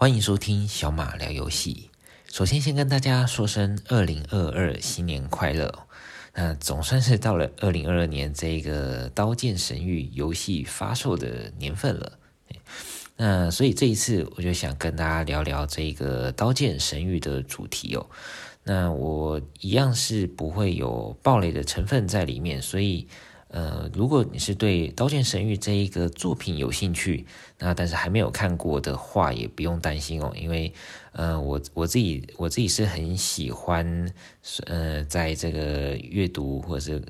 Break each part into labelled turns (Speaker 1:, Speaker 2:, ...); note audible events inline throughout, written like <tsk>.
Speaker 1: 欢迎收听小马聊游戏。首先，先跟大家说声二零二二新年快乐。那总算是到了二零二二年这个《刀剑神域》游戏发售的年份了。那所以这一次，我就想跟大家聊聊这个《刀剑神域》的主题哦。那我一样是不会有暴雷的成分在里面，所以。呃，如果你是对《刀剑神域》这一个作品有兴趣，那但是还没有看过的话，也不用担心哦，因为呃，我我自己我自己是很喜欢，呃，在这个阅读或者是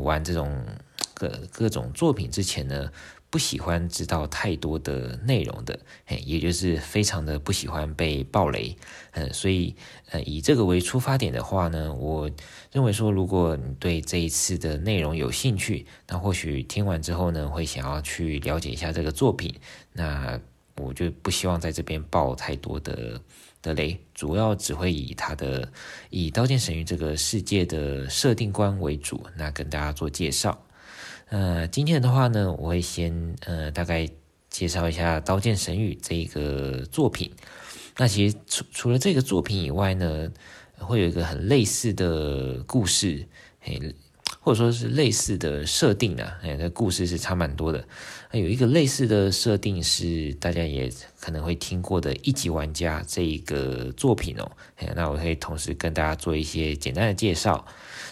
Speaker 1: 玩这种各各种作品之前呢。不喜欢知道太多的内容的，嘿，也就是非常的不喜欢被暴雷，嗯，所以呃，以这个为出发点的话呢，我认为说，如果你对这一次的内容有兴趣，那或许听完之后呢，会想要去了解一下这个作品，那我就不希望在这边爆太多的的雷，主要只会以它的以《刀剑神域》这个世界的设定观为主，那跟大家做介绍。呃，今天的话呢，我会先呃大概介绍一下《刀剑神域》这一个作品。那其实除除了这个作品以外呢，会有一个很类似的故事，嘿，或者说是类似的设定啊，哎，这故事是差蛮多的。有一个类似的设定是大家也可能会听过的《一级玩家》这一个作品哦。那我可以同时跟大家做一些简单的介绍。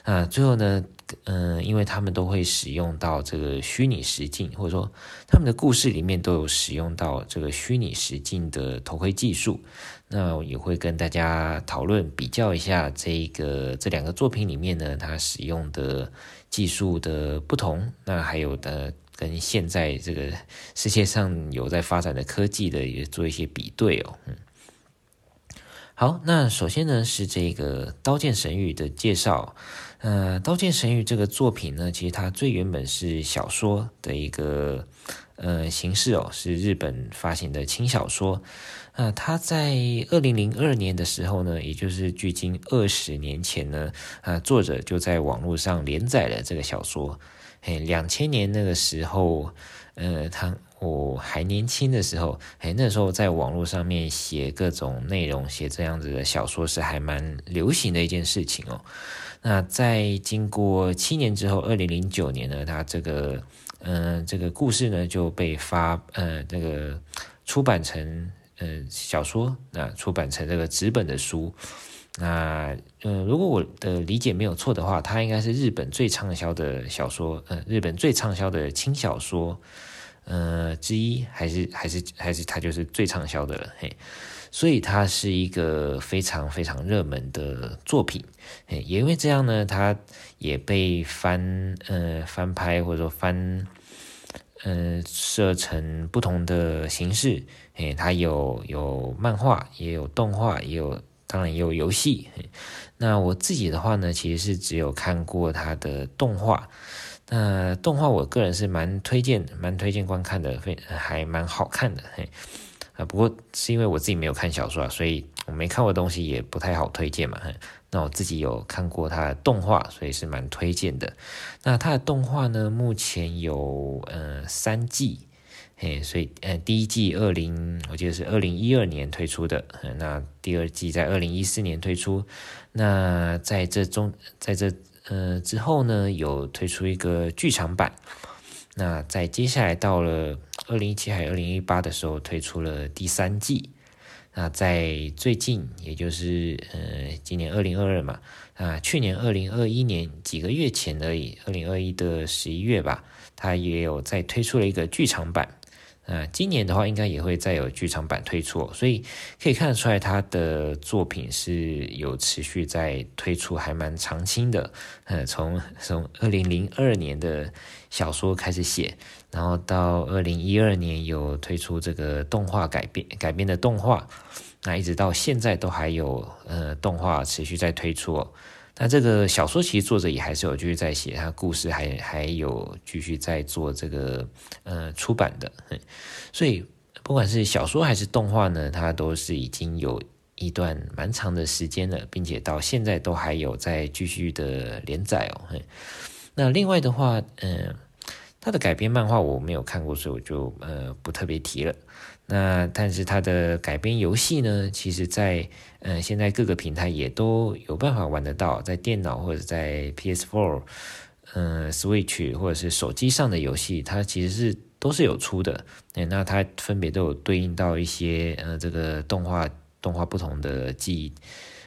Speaker 1: 那最后呢，嗯、因为他们都会使用到这个虚拟实境，或者说他们的故事里面都有使用到这个虚拟实境的头盔技术。那我也会跟大家讨论比较一下这个这两个作品里面呢，它使用的技术的不同。那还有的跟现在这个世界上有在发展的科技的也做一些比对哦。嗯，好，那首先呢是这个《刀剑神域》的介绍。呃，《刀剑神域》这个作品呢，其实它最原本是小说的一个呃形式哦，是日本发行的轻小说。呃，它在二零零二年的时候呢，也就是距今二十年前呢，啊、作者就在网络上连载了这个小说。嘿，两千年那个时候，呃，他我还年轻的时候，嘿，那时候在网络上面写各种内容，写这样子的小说是还蛮流行的一件事情哦。那在经过七年之后，二零零九年呢，他这个嗯、这个故事呢就被发呃这个出版成呃小说，那出版成这个纸本的书。那呃，如果我的理解没有错的话，它应该是日本最畅销的小说，呃，日本最畅销的轻小说呃之一，还是还是还是它就是最畅销的了，嘿。所以它是一个非常非常热门的作品，嘿也因为这样呢，它也被翻呃翻拍或者说翻呃设成不同的形式，嘿，它有有漫画，也有动画，也有当然也有游戏。那我自己的话呢，其实是只有看过它的动画，那动画我个人是蛮推荐蛮推荐观看的，非还蛮好看的，嘿。啊，不过是因为我自己没有看小说啊，所以我没看过东西也不太好推荐嘛。那我自己有看过它的动画，所以是蛮推荐的。那它的动画呢，目前有呃三季，嘿，所以呃第一季二零我记得是二零一二年推出的，那第二季在二零一四年推出。那在这中在这呃之后呢，有推出一个剧场版。那在接下来到了二零一七还二零一八的时候推出了第三季。那在最近，也就是呃今年二零二二嘛，啊去年二零二一年几个月前而已，二零二一的十一月吧，它也有再推出了一个剧场版。啊，今年的话应该也会再有剧场版推出，所以可以看得出来他的作品是有持续在推出，还蛮长青的。呃，从 <laughs> 从二零零二年的小说开始写，然后到二零一二年有推出这个动画改编改编的动画，那一直到现在都还有呃动画持续在推出。那这个小说其实作者也还是有继续在写，他故事还还有继续在做这个呃出版的，所以不管是小说还是动画呢，它都是已经有一段蛮长的时间了，并且到现在都还有在继续的连载哦。那另外的话，嗯、呃，它的改编漫画我没有看过，所以我就呃不特别提了。那但是它的改编游戏呢，其实在呃现在各个平台也都有办法玩得到，在电脑或者在 PS4、呃、嗯 Switch 或者是手机上的游戏，它其实是都是有出的。哎，那它分别都有对应到一些呃这个动画动画不同的季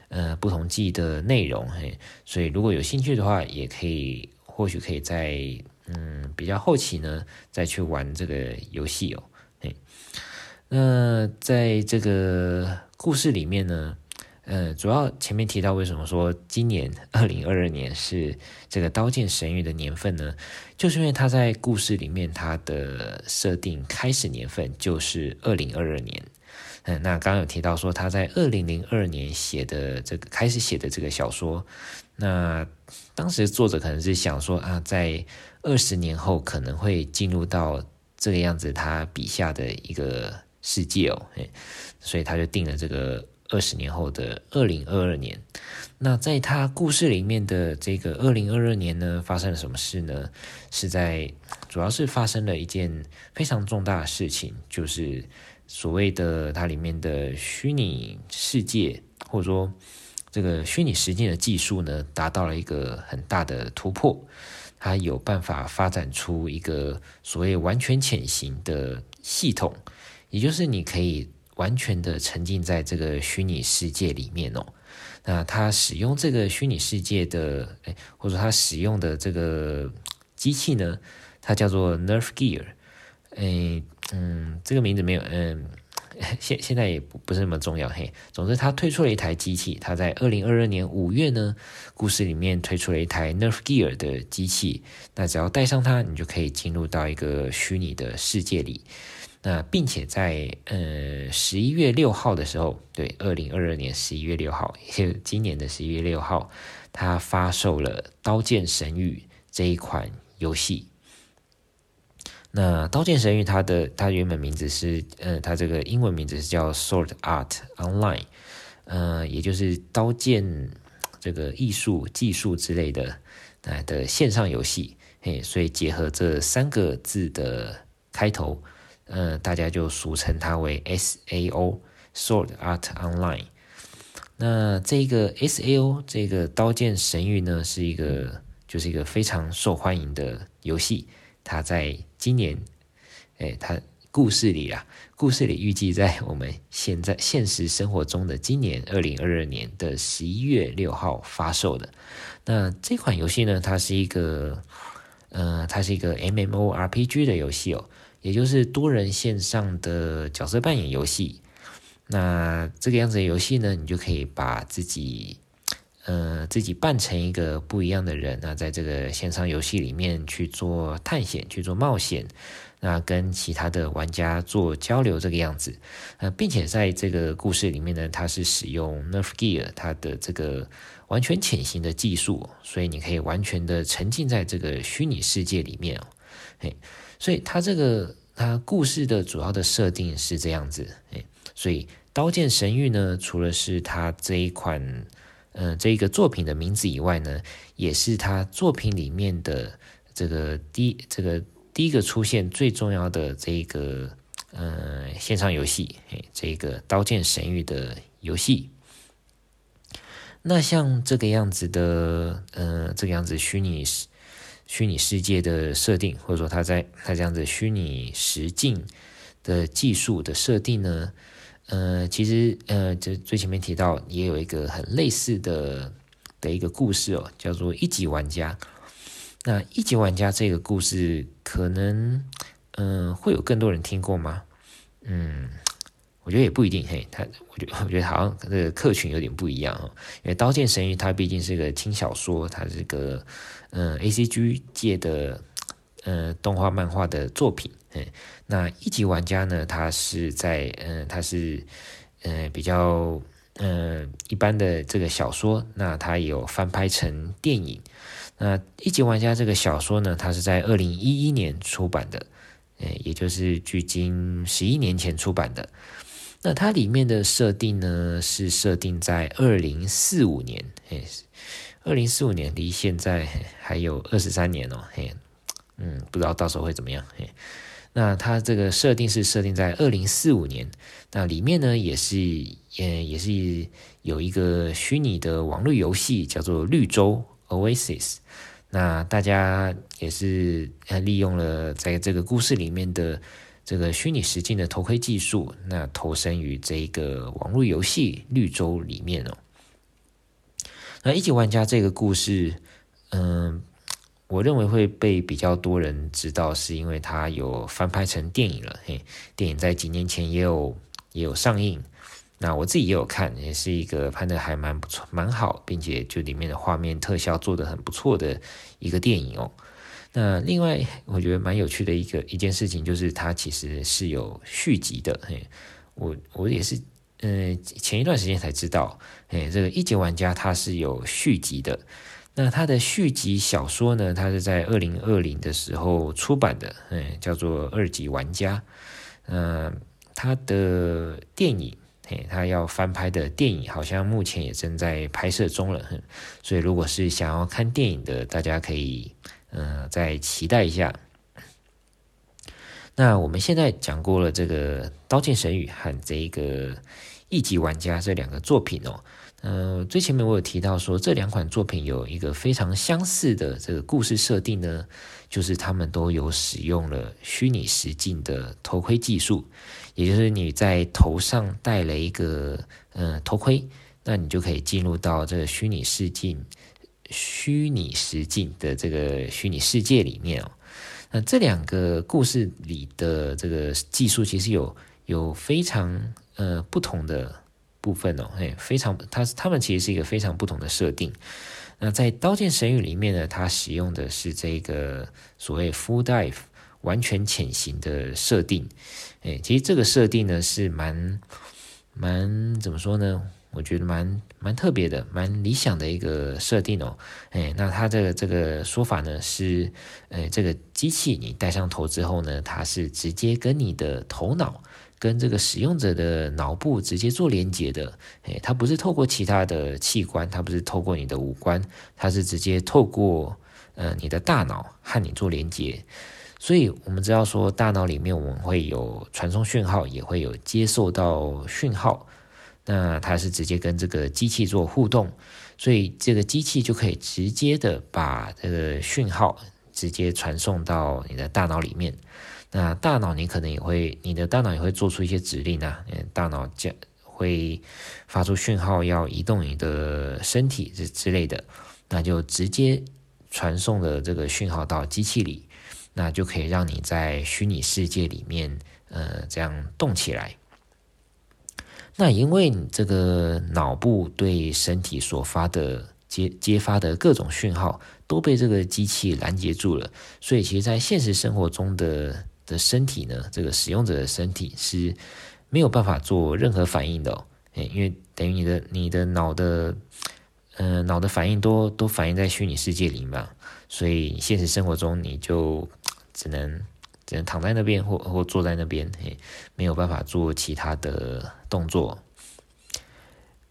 Speaker 1: 呃不同季的内容，嘿，所以如果有兴趣的话，也可以或许可以在嗯比较后期呢再去玩这个游戏哦。那在这个故事里面呢，呃，主要前面提到为什么说今年二零二二年是这个《刀剑神域》的年份呢？就是因为他在故事里面他的设定开始年份就是二零二二年。嗯，那刚刚有提到说他在二零零二年写的这个开始写的这个小说，那当时作者可能是想说啊，在二十年后可能会进入到这个样子，他笔下的一个。世界哦，所以他就定了这个二十年后的二零二二年。那在他故事里面的这个二零二二年呢，发生了什么事呢？是在主要是发生了一件非常重大的事情，就是所谓的它里面的虚拟世界，或者说这个虚拟实境的技术呢，达到了一个很大的突破。它有办法发展出一个所谓完全潜行的系统。也就是你可以完全的沉浸在这个虚拟世界里面哦。那他使用这个虚拟世界的，哎，或者他使用的这个机器呢，它叫做 Nerf Gear。哎，嗯，这个名字没有，嗯，<laughs> 现现在也不不是那么重要嘿。总之，他推出了一台机器，他在二零二二年五月呢，故事里面推出了一台 Nerf Gear 的机器。那只要带上它，你就可以进入到一个虚拟的世界里。那并且在呃十一月六号的时候，对，二零二二年十一月六号，也就今年的十一月六号，他发售了《刀剑神域》这一款游戏。那《刀剑神域》它的它原本名字是，呃，它这个英文名字是叫 Sword Art Online，呃，也就是刀剑这个艺术技术之类的，呃的线上游戏，嘿，所以结合这三个字的开头。呃，大家就俗称它为 S A O，Sword Art Online。那这个 S A O 这个刀剑神域呢，是一个就是一个非常受欢迎的游戏。它在今年，哎，它故事里啊，故事里预计在我们现在现实生活中的今年二零二二年的十一月六号发售的。那这款游戏呢，它是一个，呃，它是一个 M M O R P G 的游戏哦。也就是多人线上的角色扮演游戏，那这个样子的游戏呢，你就可以把自己，呃，自己扮成一个不一样的人，那在这个线上游戏里面去做探险、去做冒险，那跟其他的玩家做交流这个样子，呃，并且在这个故事里面呢，它是使用 Nerf Gear 它的这个完全潜行的技术，所以你可以完全的沉浸在这个虚拟世界里面哦，嘿。所以它这个它故事的主要的设定是这样子，哎，所以《刀剑神域》呢，除了是它这一款，嗯、这一个作品的名字以外呢，也是它作品里面的这个第这个第一个出现最重要的这一个，呃，线上游戏，哎，这个《刀剑神域》的游戏。那像这个样子的，呃，这个样子虚拟。虚拟世界的设定，或者说它在它这样子虚拟实境的技术的设定呢，呃，其实呃，这最前面提到也有一个很类似的的一个故事哦，叫做一级玩家。那一级玩家这个故事，可能嗯、会有更多人听过吗？嗯。我觉得也不一定，嘿，他，我觉得 <laughs> 我觉得好像这个客群有点不一样哦，因为《刀剑神域》它毕竟是个轻小说，它是个嗯 ACG 界的呃动画漫画的作品，嗯，那一级玩家呢，他是在嗯，他是嗯比较嗯一般的这个小说，那它有翻拍成电影，那一级玩家这个小说呢，它是在二零一一年出版的，诶，也就是距今十一年前出版的。那它里面的设定呢，是设定在二零四五年，嘿，二零四五年离现在还有二十三年哦，嘿，嗯，不知道到时候会怎么样，嘿。那它这个设定是设定在二零四五年，那里面呢也是，呃，也是有一个虚拟的网络游戏叫做绿洲 Oasis。那大家也是利用了在这个故事里面的这个虚拟实境的头盔技术，那投身于这个网络游戏绿洲里面哦。那一级玩家这个故事，嗯。我认为会被比较多人知道，是因为它有翻拍成电影了。嘿，电影在几年前也有也有上映，那我自己也有看，也是一个拍的还蛮不错、蛮好，并且就里面的画面特效做得很不错的一个电影哦。那另外我觉得蛮有趣的一个一件事情，就是它其实是有续集的。嘿，我我也是，嗯，前一段时间才知道，嘿，这个一级玩家它是有续集的。那它的续集小说呢？它是在二零二零的时候出版的，嗯，叫做《二级玩家》。嗯，它的电影，嘿，他要翻拍的电影，好像目前也正在拍摄中了。所以，如果是想要看电影的，大家可以，嗯，再期待一下。那我们现在讲过了这个《刀剑神域》和这一个《一级玩家》这两个作品哦。呃，最前面我有提到说，这两款作品有一个非常相似的这个故事设定呢，就是他们都有使用了虚拟实境的头盔技术，也就是你在头上戴了一个呃头盔，那你就可以进入到这个虚拟实境、虚拟实境的这个虚拟世界里面哦。那这两个故事里的这个技术其实有有非常呃不同的。部分哦，嘿，非常，它它们其实是一个非常不同的设定。那在《刀剑神域》里面呢，它使用的是这个所谓 full dive 完全潜行的设定。哎，其实这个设定呢是蛮蛮怎么说呢？我觉得蛮蛮特别的，蛮理想的一个设定哦。哎，那它这个这个说法呢是，呃，这个机器你戴上头之后呢，它是直接跟你的头脑。跟这个使用者的脑部直接做连接的，诶，它不是透过其他的器官，它不是透过你的五官，它是直接透过呃你的大脑和你做连接。所以我们知道说，大脑里面我们会有传送讯号，也会有接受到讯号，那它是直接跟这个机器做互动，所以这个机器就可以直接的把这个讯号直接传送到你的大脑里面。那大脑你可能也会，你的大脑也会做出一些指令啊，嗯，大脑将会发出讯号，要移动你的身体之之类的，那就直接传送了这个讯号到机器里，那就可以让你在虚拟世界里面，呃，这样动起来。那因为你这个脑部对身体所发的接接发的各种讯号都被这个机器拦截住了，所以其实在现实生活中的的身体呢，这个使用者的身体是没有办法做任何反应的哦，因为等于你的你的脑的，呃，脑的反应都都反映在虚拟世界里嘛，所以现实生活中你就 <tsk> 只能只能躺在那边或或坐在那边，嘿，没有办法做其他的动作。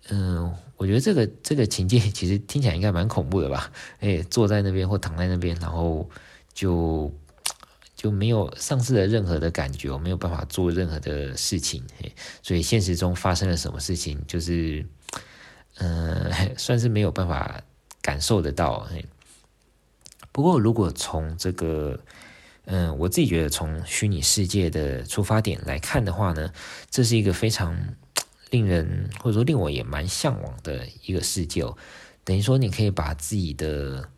Speaker 1: 嗯、我觉得这个这个情境 <laughs> 其实听起来应该蛮恐怖的吧？哎，坐在那边或躺在那边，然后就。就没有丧失了任何的感觉，我没有办法做任何的事情，嘿所以现实中发生了什么事情，就是，嗯，<laughs> 算是没有办法感受得到。嘿不过，如果从这个，嗯、我自己觉得从虚拟世界的出发点来看的话呢，这是一个非常令人或者说令我也蛮向往的一个世界哦。等于说，你可以把自己的。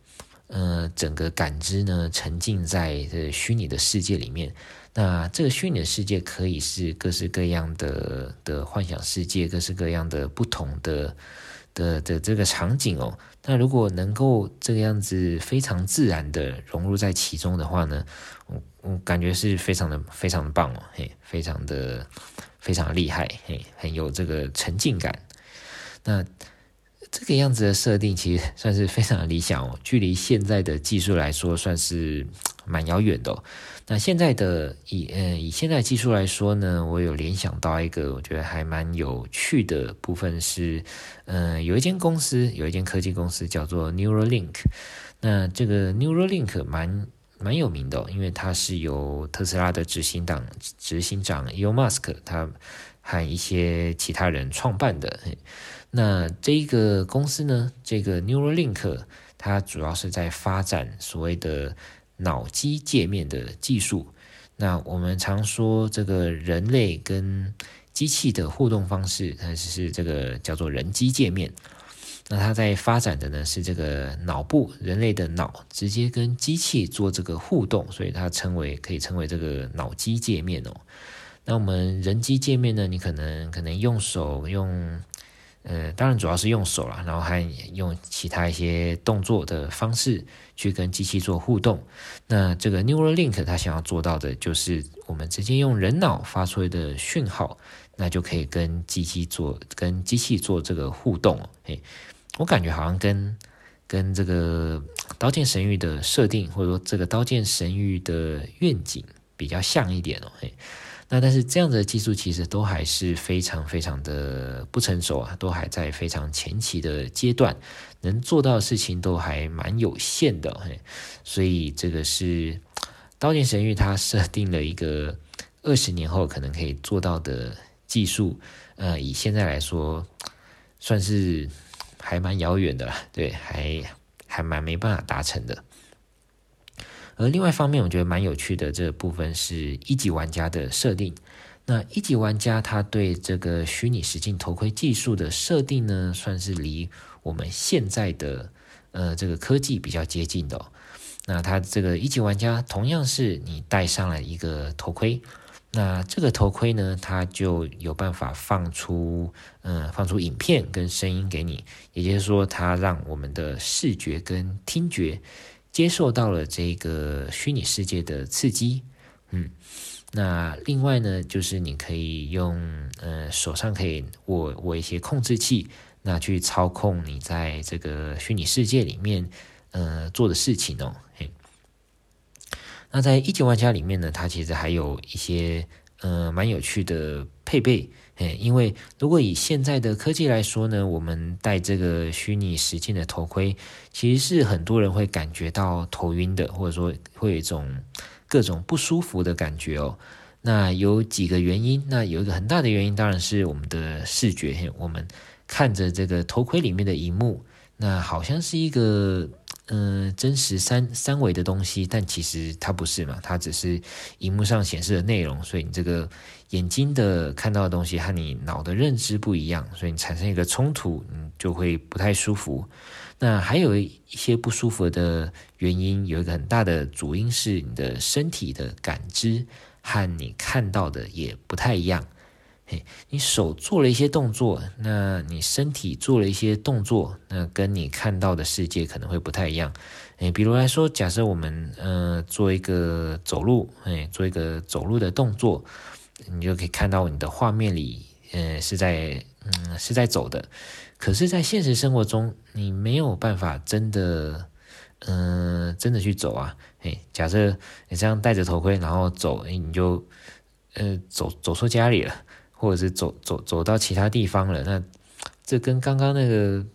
Speaker 1: 呃，整个感知呢，沉浸在这虚拟的世界里面。那这个虚拟的世界可以是各式各样的的幻想世界，各式各样的不同的的的这个场景哦。那如果能够这个样子非常自然的融入在其中的话呢，我我感觉是非常的非常棒哦，嘿，非常的非常厉害，嘿，很有这个沉浸感。那。这个样子的设定其实算是非常理想哦，距离现在的技术来说算是蛮遥远的。那现在的以呃以现在技术来说呢，我有联想到一个我觉得还蛮有趣的部分是，呃有一间公司有一间科技公司叫做 Neuralink，那这个 Neuralink 蛮蛮有名的，因为它是由特斯拉的执行党执行长 Elon Musk 他和一些其他人创办的。那这一个公司呢，这个 Neuralink，它主要是在发展所谓的脑机界面的技术。那我们常说这个人类跟机器的互动方式，它是这个叫做人机界面。那它在发展的呢是这个脑部，人类的脑直接跟机器做这个互动，所以它称为可以称为这个脑机界面哦。那我们人机界面呢，你可能可能用手用。呃，当然主要是用手啦，然后还用其他一些动作的方式去跟机器做互动。那这个 Neuralink 它想要做到的就是，我们直接用人脑发出的讯号，那就可以跟机器做跟机器做这个互动。嘿，我感觉好像跟跟这个《刀剑神域》的设定，或者说这个《刀剑神域》的愿景比较像一点哦。嘿。那但是这样的技术其实都还是非常非常的不成熟啊，都还在非常前期的阶段，能做到的事情都还蛮有限的嘿。所以这个是《刀剑神域》它设定了一个二十年后可能可以做到的技术，呃，以现在来说，算是还蛮遥远的啦，对，还还蛮没办法达成的。而另外一方面，我觉得蛮有趣的这部分是一级玩家的设定。那一级玩家他对这个虚拟实境头盔技术的设定呢，算是离我们现在的呃这个科技比较接近的。那他这个一级玩家同样是你戴上了一个头盔，那这个头盔呢，它就有办法放出嗯、放出影片跟声音给你，也就是说，它让我们的视觉跟听觉。接受到了这个虚拟世界的刺激，嗯，那另外呢，就是你可以用呃手上可以握握一些控制器，那去操控你在这个虚拟世界里面呃做的事情哦。嘿，那在一级玩家里面呢，它其实还有一些呃蛮有趣的配备。因为如果以现在的科技来说呢，我们戴这个虚拟实境的头盔，其实是很多人会感觉到头晕的，或者说会有一种各种不舒服的感觉哦。那有几个原因，那有一个很大的原因当然是我们的视觉，我们看着这个头盔里面的荧幕，那好像是一个。嗯、真实三三维的东西，但其实它不是嘛，它只是荧幕上显示的内容，所以你这个眼睛的看到的东西和你脑的认知不一样，所以你产生一个冲突，你就会不太舒服。那还有一些不舒服的原因，有一个很大的主因是你的身体的感知和你看到的也不太一样。嘿，你手做了一些动作，那你身体做了一些动作，那跟你看到的世界可能会不太一样。诶，比如来说，假设我们呃做一个走路，诶，做一个走路的动作，你就可以看到你的画面里，呃是在嗯是在走的。可是，在现实生活中，你没有办法真的嗯、真的去走啊。诶，假设你这样戴着头盔，然后走，诶，你就呃走走错家里了。或者是走走走到其他地方了，那这跟刚刚那个《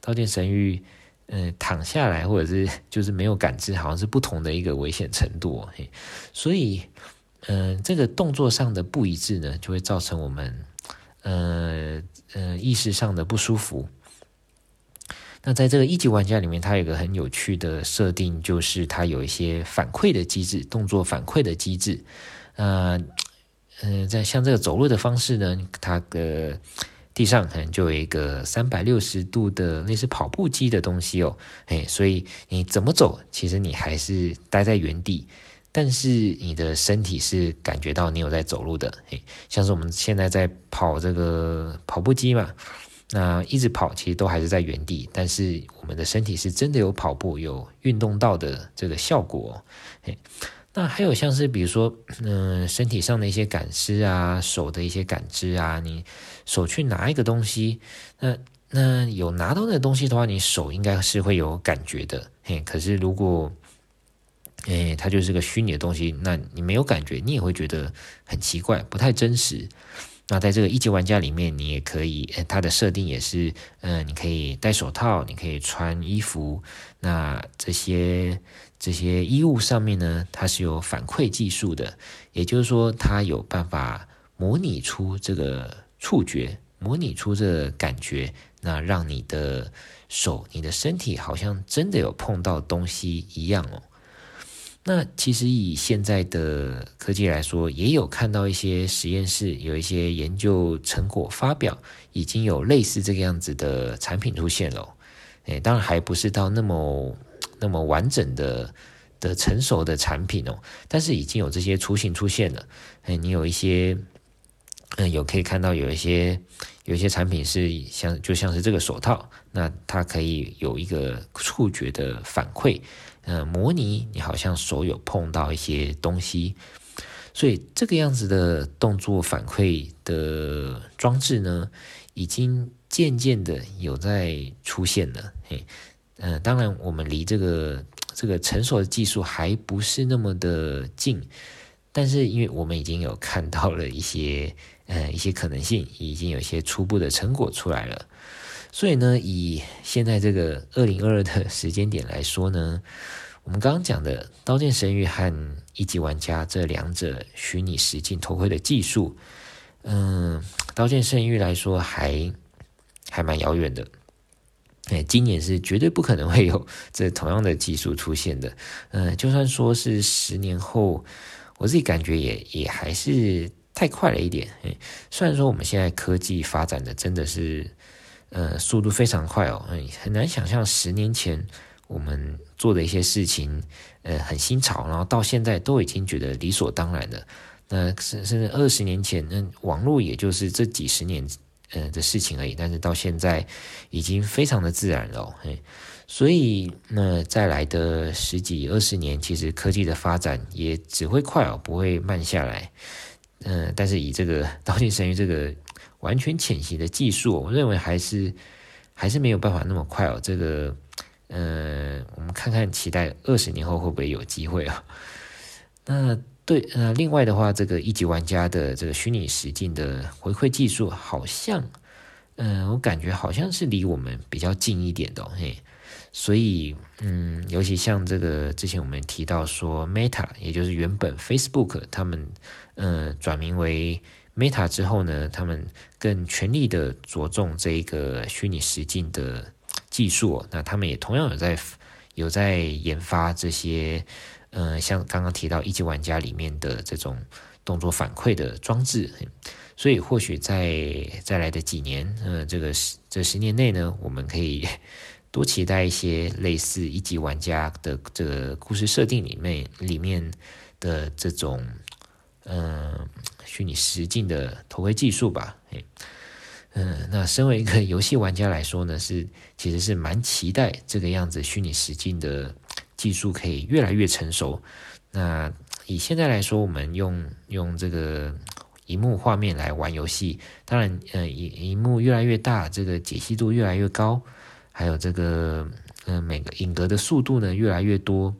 Speaker 1: 刀剑神域》嗯躺下来，或者是 <laughs> 就是没有感知，好像是不同的一个危险程度。嘿，所以嗯、这个动作上的不一致呢，就会造成我们呃呃意识上的不舒服。那在这个一级玩家里面，它有一个很有趣的设定，就是它有一些反馈的机制，动作反馈的机制，呃。嗯，在像这个走路的方式呢，它的地上可能就有一个三百六十度的类似跑步机的东西哦，哎，所以你怎么走，其实你还是待在原地，但是你的身体是感觉到你有在走路的，哎，像是我们现在在跑这个跑步机嘛，那一直跑其实都还是在原地，但是我们的身体是真的有跑步、有运动到的这个效果，哎。那还有像是比如说，嗯、身体上的一些感知啊，手的一些感知啊，你手去拿一个东西，那那有拿到那个东西的话，你手应该是会有感觉的，嘿。可是如果，诶，它就是个虚拟的东西，那你没有感觉，你也会觉得很奇怪，不太真实。那在这个一级玩家里面，你也可以，它的设定也是，嗯、你可以戴手套，你可以穿衣服，那这些这些衣物上面呢，它是有反馈技术的，也就是说，它有办法模拟出这个触觉，模拟出这感觉，那让你的手、你的身体好像真的有碰到东西一样哦。那其实以现在的科技来说，也有看到一些实验室有一些研究成果发表，已经有类似这个样子的产品出现了。诶，当然还不是到那么那么完整的的成熟的产品哦，但是已经有这些雏形出现了。诶，你有一些，嗯，有可以看到有一些有一些产品是像就像是这个手套，那它可以有一个触觉的反馈。嗯，模拟你好像手有碰到一些东西，所以这个样子的动作反馈的装置呢，已经渐渐的有在出现了。嘿，呃，当然我们离这个这个成熟的技术还不是那么的近，但是因为我们已经有看到了一些呃一些可能性，已经有一些初步的成果出来了。所以呢，以现在这个二零二二的时间点来说呢，我们刚刚讲的《刀剑神域》和《一级玩家》这两者虚拟实境头盔的技术，嗯，《刀剑神域》来说还还蛮遥远的。哎，今年是绝对不可能会有 <laughs> 这同样的技术出现的。嗯，就算说是十年后，我自己感觉也也还是太快了一点。哎，虽然说我们现在科技发展的真的是。呃，速度非常快哦，很难想象十年前我们做的一些事情，呃，很新潮，然后到现在都已经觉得理所当然的。那甚甚至二十年前，那网络也就是这几十年呃的事情而已，但是到现在已经非常的自然了哦。所以那再来的十几二十年，其实科技的发展也只会快哦，不会慢下来。嗯、但是以这个《刀剑神域》这个。完全潜行的技术，我认为还是还是没有办法那么快哦。这个，呃，我们看看，期待二十年后会不会有机会啊？<laughs> 那对，呃，另外的话，这个一级玩家的这个虚拟实境的回馈技术，好像，嗯、我感觉好像是离我们比较近一点的，嘿。所以，嗯，尤其像这个之前我们提到说，Meta，也就是原本 Facebook，他们，呃，转名为。Meta 之后呢，他们更全力的着重这一个虚拟实境的技术，那他们也同样有在有在研发这些，呃，像刚刚提到一级玩家里面的这种动作反馈的装置，所以或许在再来的几年，呃，这个十这十年内呢，我们可以 <laughs> 多期待一些类似一级玩家的这个故事设定里面里面的这种。嗯，虚拟实境的头盔技术吧，嗯，那身为一个 <laughs> 游戏玩家来说呢，是其实是蛮期待这个样子虚拟实境的技术可以越来越成熟。那以现在来说，我们用用这个荧幕画面来玩游戏，当然，呃，荧荧幕越来越大，这个解析度越来越高，还有这个，嗯，每个影格的速度呢越来越多，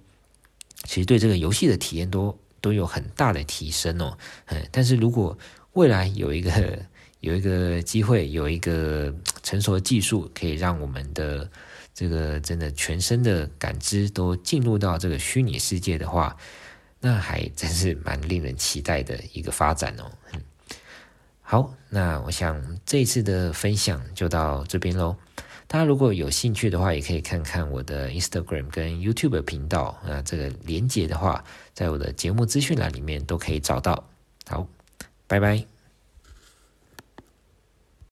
Speaker 1: 其实对这个游戏的体验都。都有很大的提升哦，嗯，但是如果未来有一个有一个机会，有一个成熟的技术，可以让我们的这个真的全身的感知都进入到这个虚拟世界的话，那还真是蛮令人期待的一个发展哦。好，那我想这一次的分享就到这边喽。大家如果有兴趣的话，也可以看看我的 Instagram 跟 YouTube 频道啊，这个连接的话，在我的节目资讯栏里面都可以找到。好，拜拜。